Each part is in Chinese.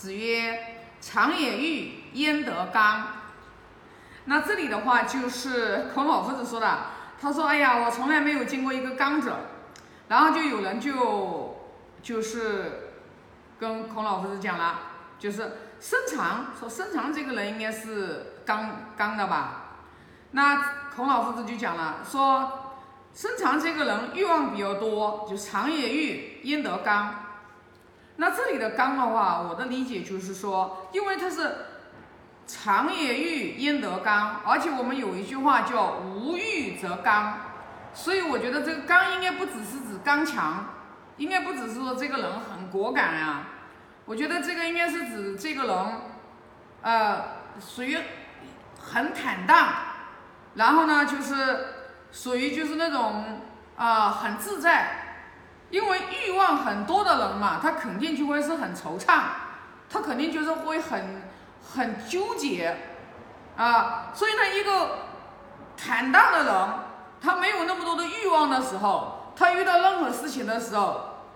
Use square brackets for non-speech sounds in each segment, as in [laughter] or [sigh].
子曰：“常也欲，焉得刚？”那这里的话就是孔老夫子说的，他说：“哎呀，我从来没有见过一个刚者。”然后就有人就就是跟孔老夫子讲了，就是申长说申长这个人应该是刚刚的吧？那孔老夫子就讲了，说申长这个人欲望比较多，就常也欲，焉得刚？那这里的刚的话，我的理解就是说，因为他是常也欲，焉得刚？而且我们有一句话叫无欲则刚。所以我觉得这个刚应该不只是指刚强，应该不只是说这个人很果敢啊。我觉得这个应该是指这个人，呃，属于很坦荡，然后呢就是属于就是那种啊很自在。因为欲望很多的人嘛，他肯定就会是很惆怅，他肯定就是会很很纠结啊。所以呢，一个坦荡的人。他没有那么多的欲望的时候，他遇到任何事情的时候，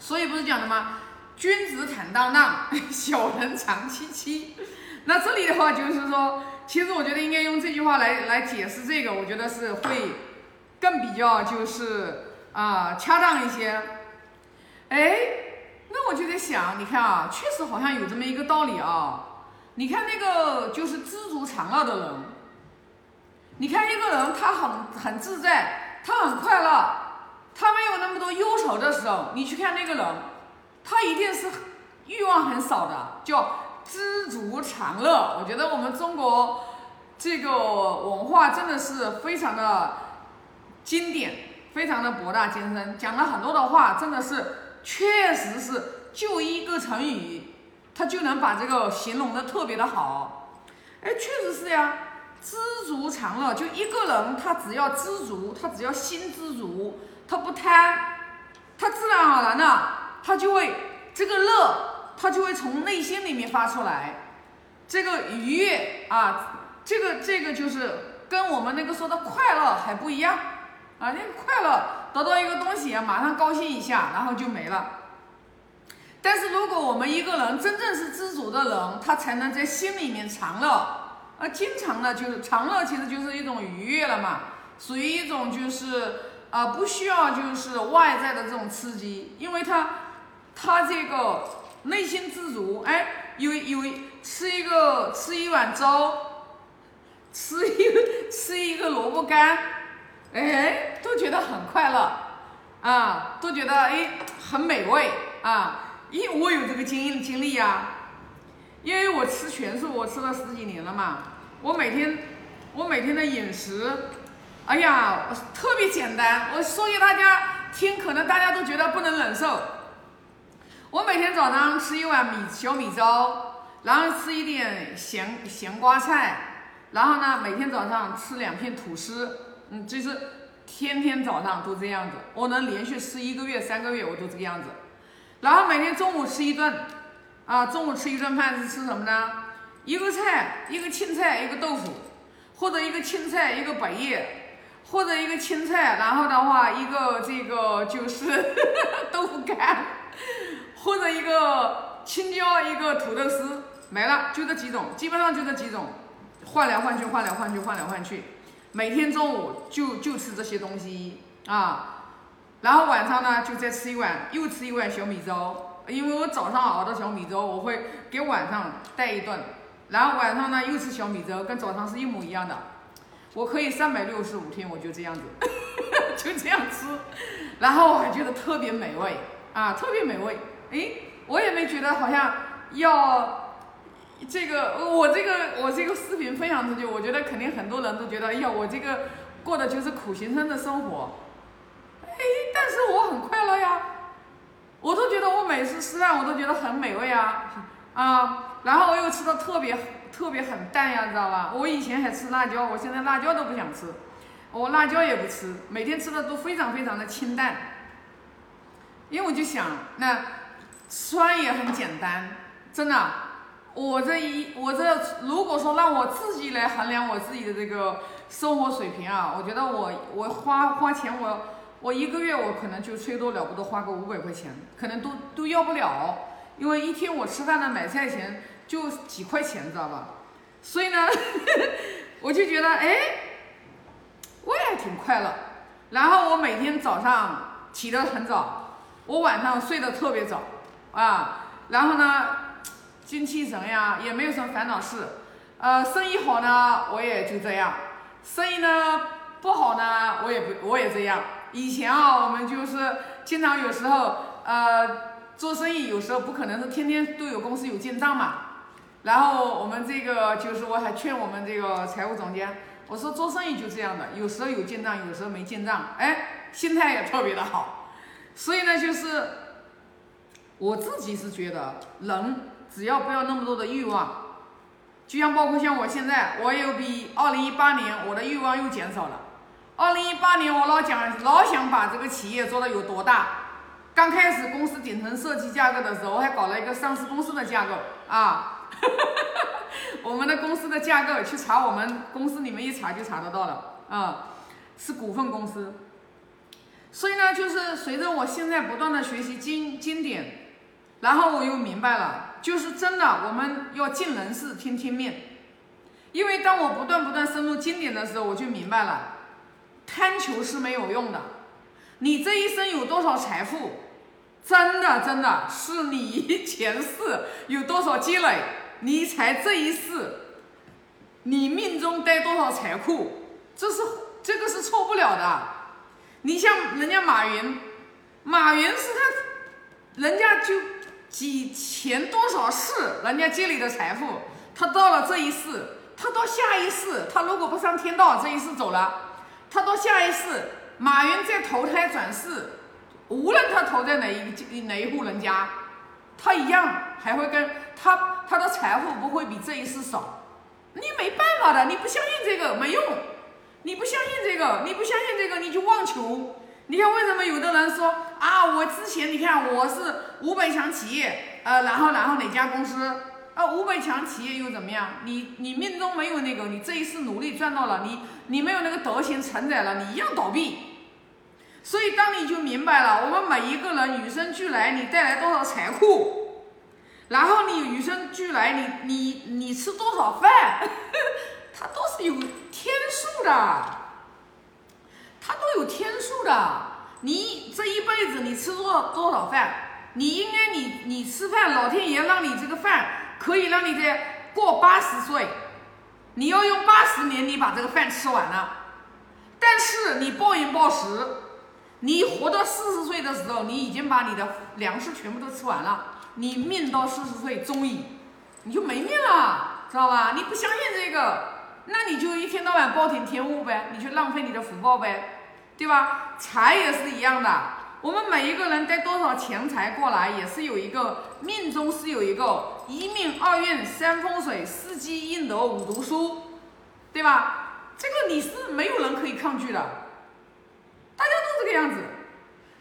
所以不是讲的吗？君子坦荡荡，[laughs] 小人长戚戚。那这里的话就是说，其实我觉得应该用这句话来来解释这个，我觉得是会更比较就是啊恰当一些。哎，那我就在想，你看啊，确实好像有这么一个道理啊。你看那个就是知足常乐的人。你看一个人，他很很自在，他很快乐，他没有那么多忧愁的时候，你去看那个人，他一定是欲望很少的，叫知足常乐。我觉得我们中国这个文化真的是非常的经典，非常的博大精深，讲了很多的话，真的是确实是就一个成语，他就能把这个形容的特别的好。哎，确实是呀。知足常乐，就一个人，他只要知足，他只要心知足，他不贪，他自然而然的，他就会这个乐，他就会从内心里面发出来，这个愉悦啊，这个这个就是跟我们那个说的快乐还不一样啊，那个快乐得到一个东西，马上高兴一下，然后就没了。但是如果我们一个人真正是知足的人，他才能在心里面常乐。啊，经常呢，就是长乐，其实就是一种愉悦了嘛，属于一种就是啊，不需要就是外在的这种刺激，因为他他这个内心知足，哎，有有吃一个吃一碗粥，吃一个 [laughs] 吃一个萝卜干，哎，都觉得很快乐啊，都觉得哎很美味啊，因为我有这个经经历呀。因为我吃全素，我吃了十几年了嘛，我每天，我每天的饮食，哎呀，特别简单。我说给大家听，可能大家都觉得不能忍受。我每天早上吃一碗米小米粥，然后吃一点咸咸瓜菜，然后呢，每天早上吃两片吐司，嗯，就是天天早上都这样子。我能连续吃一个月、三个月，我都这个样子。然后每天中午吃一顿。啊，中午吃一顿饭是吃什么呢？一个菜，一个青菜，一个豆腐，或者一个青菜，一个百叶，或者一个青菜，然后的话一个这个就是 [laughs] 豆腐干，或者一个青椒，一个土豆丝，没了，就这几种，基本上就这几种，换来换去，换来换去，换来换去，每天中午就就吃这些东西啊，然后晚上呢就再吃一碗，又吃一碗小米粥。因为我早上熬的小米粥，我会给晚上带一顿，然后晚上呢又吃小米粥，跟早上是一模一样的。我可以三百六十五天，我就这样子，[laughs] 就这样吃，然后我还觉得特别美味啊，特别美味。哎，我也没觉得好像要这个，我这个我这个视频分享出去，我觉得肯定很多人都觉得，哎呀，我这个过的就是苦行僧的生活。哎，但是我很快乐呀。我都觉得我每次吃饭我都觉得很美味啊，啊，然后我又吃的特别特别很淡呀，知道吧？我以前还吃辣椒，我现在辣椒都不想吃，我辣椒也不吃，每天吃的都非常非常的清淡。因为我就想，那酸也很简单，真的。我这一我这如果说让我自己来衡量我自己的这个生活水平啊，我觉得我我花花钱我。我一个月我可能就最多了不得花个五百块钱，可能都都要不了，因为一天我吃饭的买菜钱就几块钱，知道吧？所以呢，[laughs] 我就觉得哎，我也挺快乐。然后我每天早上起得很早，我晚上睡得特别早啊。然后呢，精气神呀，也没有什么烦恼事。呃，生意好呢，我也就这样；生意呢不好呢，我也不我也这样。以前啊，我们就是经常有时候呃做生意，有时候不可能是天天都有公司有进账嘛。然后我们这个就是我还劝我们这个财务总监，我说做生意就这样的，有时候有进账，有时候没进账，哎，心态也特别的好。所以呢，就是我自己是觉得人只要不要那么多的欲望，就像包括像我现在，我有比二零一八年我的欲望又减少了。二零一八年我老讲老想把这个企业做的有多大，刚开始公司顶层设计架构的时候，我还搞了一个上市公司的架构啊。[laughs] 我们的公司的架构，去查我们公司里面一查就查得到了啊，是股份公司。所以呢，就是随着我现在不断的学习经经典，然后我又明白了，就是真的我们要尽人事听天命。因为当我不断不断深入经典的时候，我就明白了，贪求是没有用的。你这一生有多少财富，真的真的是你前世有多少积累。你才这一世，你命中带多少财库，这是这个是错不了的。你像人家马云，马云是他，人家就几前多少世，人家积累的财富，他到了这一世，他到下一世，他如果不上天道，这一世走了，他到下一世，马云再投胎转世，无论他投在哪一哪一户人家，他一样还会跟他。他的财富不会比这一世少，你没办法的，你不相信这个没用，你不相信这个，你不相信这个你就妄求。你看为什么有的人说啊，我之前你看我是五百强企业，呃，然后然后哪家公司啊，五百强企业又怎么样？你你命中没有那个，你这一次努力赚到了，你你没有那个德行承载了，你一样倒闭。所以当你就明白了，我们每一个人与生俱来，你带来多少财富。然后你与生俱来，你你你吃多少饭，[laughs] 它都是有天数的，它都有天数的。你这一辈子你吃多多少饭，你应该你你吃饭，老天爷让你这个饭可以让你在过八十岁，你要用八十年你把这个饭吃完了。但是你暴饮暴食，你活到四十岁的时候，你已经把你的粮食全部都吃完了。你命到四十岁终矣，你就没命了，知道吧？你不相信这个，那你就一天到晚暴殄天物呗，你去浪费你的福报呗，对吧？财也是一样的，我们每一个人带多少钱财过来，也是有一个命中是有一个一命二运三风水四积阴德五读书，对吧？这个你是没有人可以抗拒的，大家都这个样子。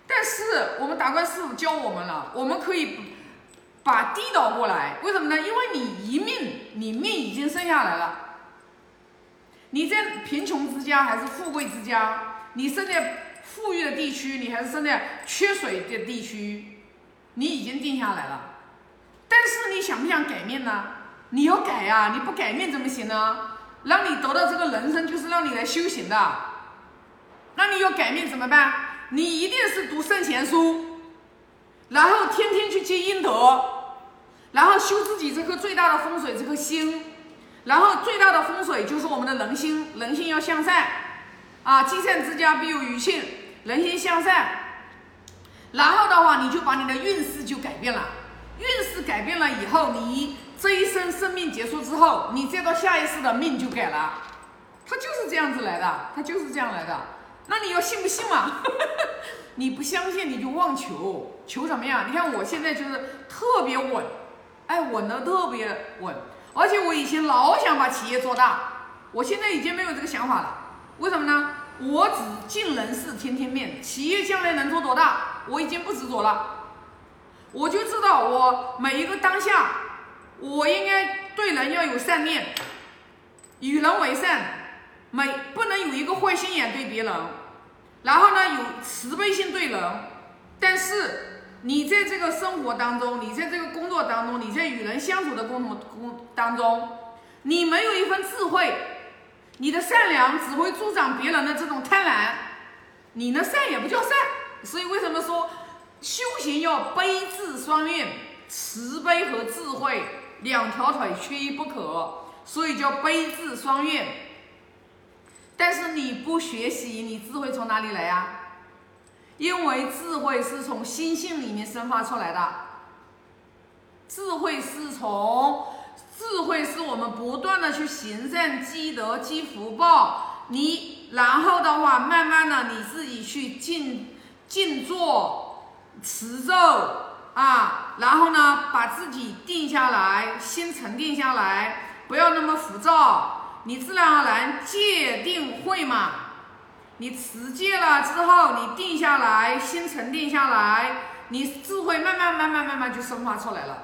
但是我们达观师傅教我们了，我们可以。把地倒过来，为什么呢？因为你一命，你命已经生下来了。你在贫穷之家还是富贵之家？你生在富裕的地区，你还是生在缺水的地区？你已经定下来了。但是你想不想改命呢？你要改呀！你不改命怎么行呢？让你得到这个人生，就是让你来修行的。那你要改命怎么办？你一定是读圣贤书。然后天天去积阴德，然后修自己这颗最大的风水这颗心，然后最大的风水就是我们的人心，人心要向善啊，积善之家必有余庆，人心向善，然后的话你就把你的运势就改变了，运势改变了以后，你这一生生命结束之后，你再到下一世的命就改了，它就是这样子来的，它就是这样来的，那你要信不信嘛？[laughs] 你不相信你就妄求，求什么呀？你看我现在就是特别稳，哎，稳的特别稳，而且我以前老想把企业做大，我现在已经没有这个想法了。为什么呢？我只尽人事听天命，企业将来能做多大，我已经不执着了。我就知道我每一个当下，我应该对人要有善念，与人为善，每不能有一个坏心眼对别人。然后呢，有慈悲心对人，但是你在这个生活当中，你在这个工作当中，你在与人相处的共同工当中，你没有一份智慧，你的善良只会助长别人的这种贪婪，你的善也不叫善。所以为什么说修行要悲智双运，慈悲和智慧两条腿缺一不可，所以叫悲智双运。但是你不学习，你智慧从哪里来呀？因为智慧是从心性里面生发出来的，智慧是从智慧是我们不断的去行善积德积福报，你然后的话，慢慢的你自己去静静坐持咒啊，然后呢把自己定下来，心沉定下来，不要那么浮躁，你自然而然戒定慧嘛。你持戒了之后，你定下来，心沉定下来，你智慧慢慢慢慢慢慢就生发出来了。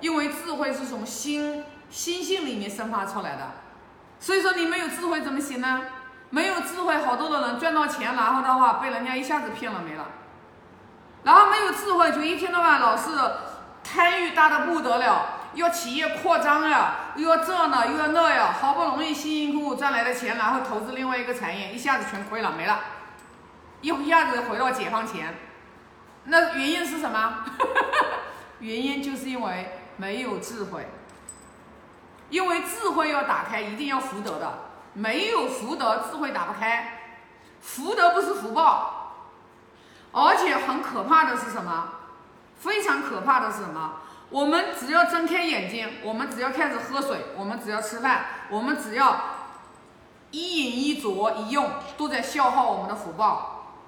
因为智慧是从心心性里面生发出来的，所以说你没有智慧怎么行呢？没有智慧，好多的人赚到钱，然后的话被人家一下子骗了没了。然后没有智慧，就一天到晚老是贪欲大的不得了。要企业扩张呀，又要这呢，又要那呀，好不容易辛辛苦苦赚来的钱，然后投资另外一个产业，一下子全亏了，没了，一下子回到解放前。那原因是什么？[laughs] 原因就是因为没有智慧。因为智慧要打开，一定要福德的，没有福德，智慧打不开。福德不是福报，而且很可怕的是什么？非常可怕的是什么？我们只要睁开眼睛，我们只要开始喝水，我们只要吃饭，我们只要一饮一啄一用，都在消耗我们的福报。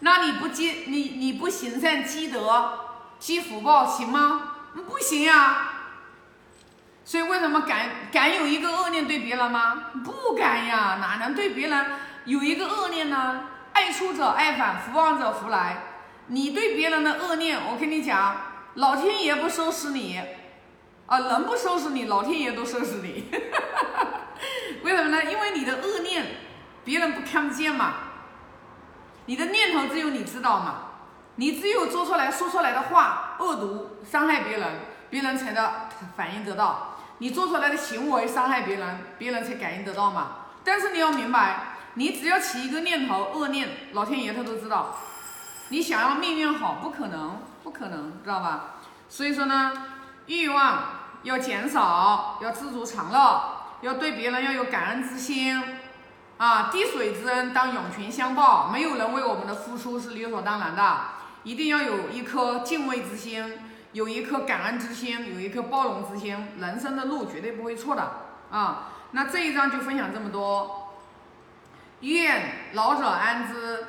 那你不积你你不行善积德积福报行吗？不行呀。所以为什么敢敢有一个恶念对别人吗？不敢呀，哪能对别人有一个恶念呢？爱出者爱返，福往者福来。你对别人的恶念，我跟你讲。老天爷不收拾你，啊，人不收拾你，老天爷都收拾你。[laughs] 为什么呢？因为你的恶念，别人不看不见嘛。你的念头只有你知道嘛。你只有做出来说出来的话恶毒伤害别人，别人才能反应得到。你做出来的行为伤害别人，别人才感应得到嘛。但是你要明白，你只要起一个念头恶念，老天爷他都知道。你想要命运好，不可能。不可能，知道吧？所以说呢，欲望要减少，要知足常乐，要对别人要有感恩之心啊！滴水之恩当涌泉相报，没有人为我们的付出是理所当然的，一定要有一颗敬畏之心，有一颗感恩之心，有一颗包容之心，人生的路绝对不会错的啊！那这一章就分享这么多，愿老者安之。